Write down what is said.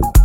Bye.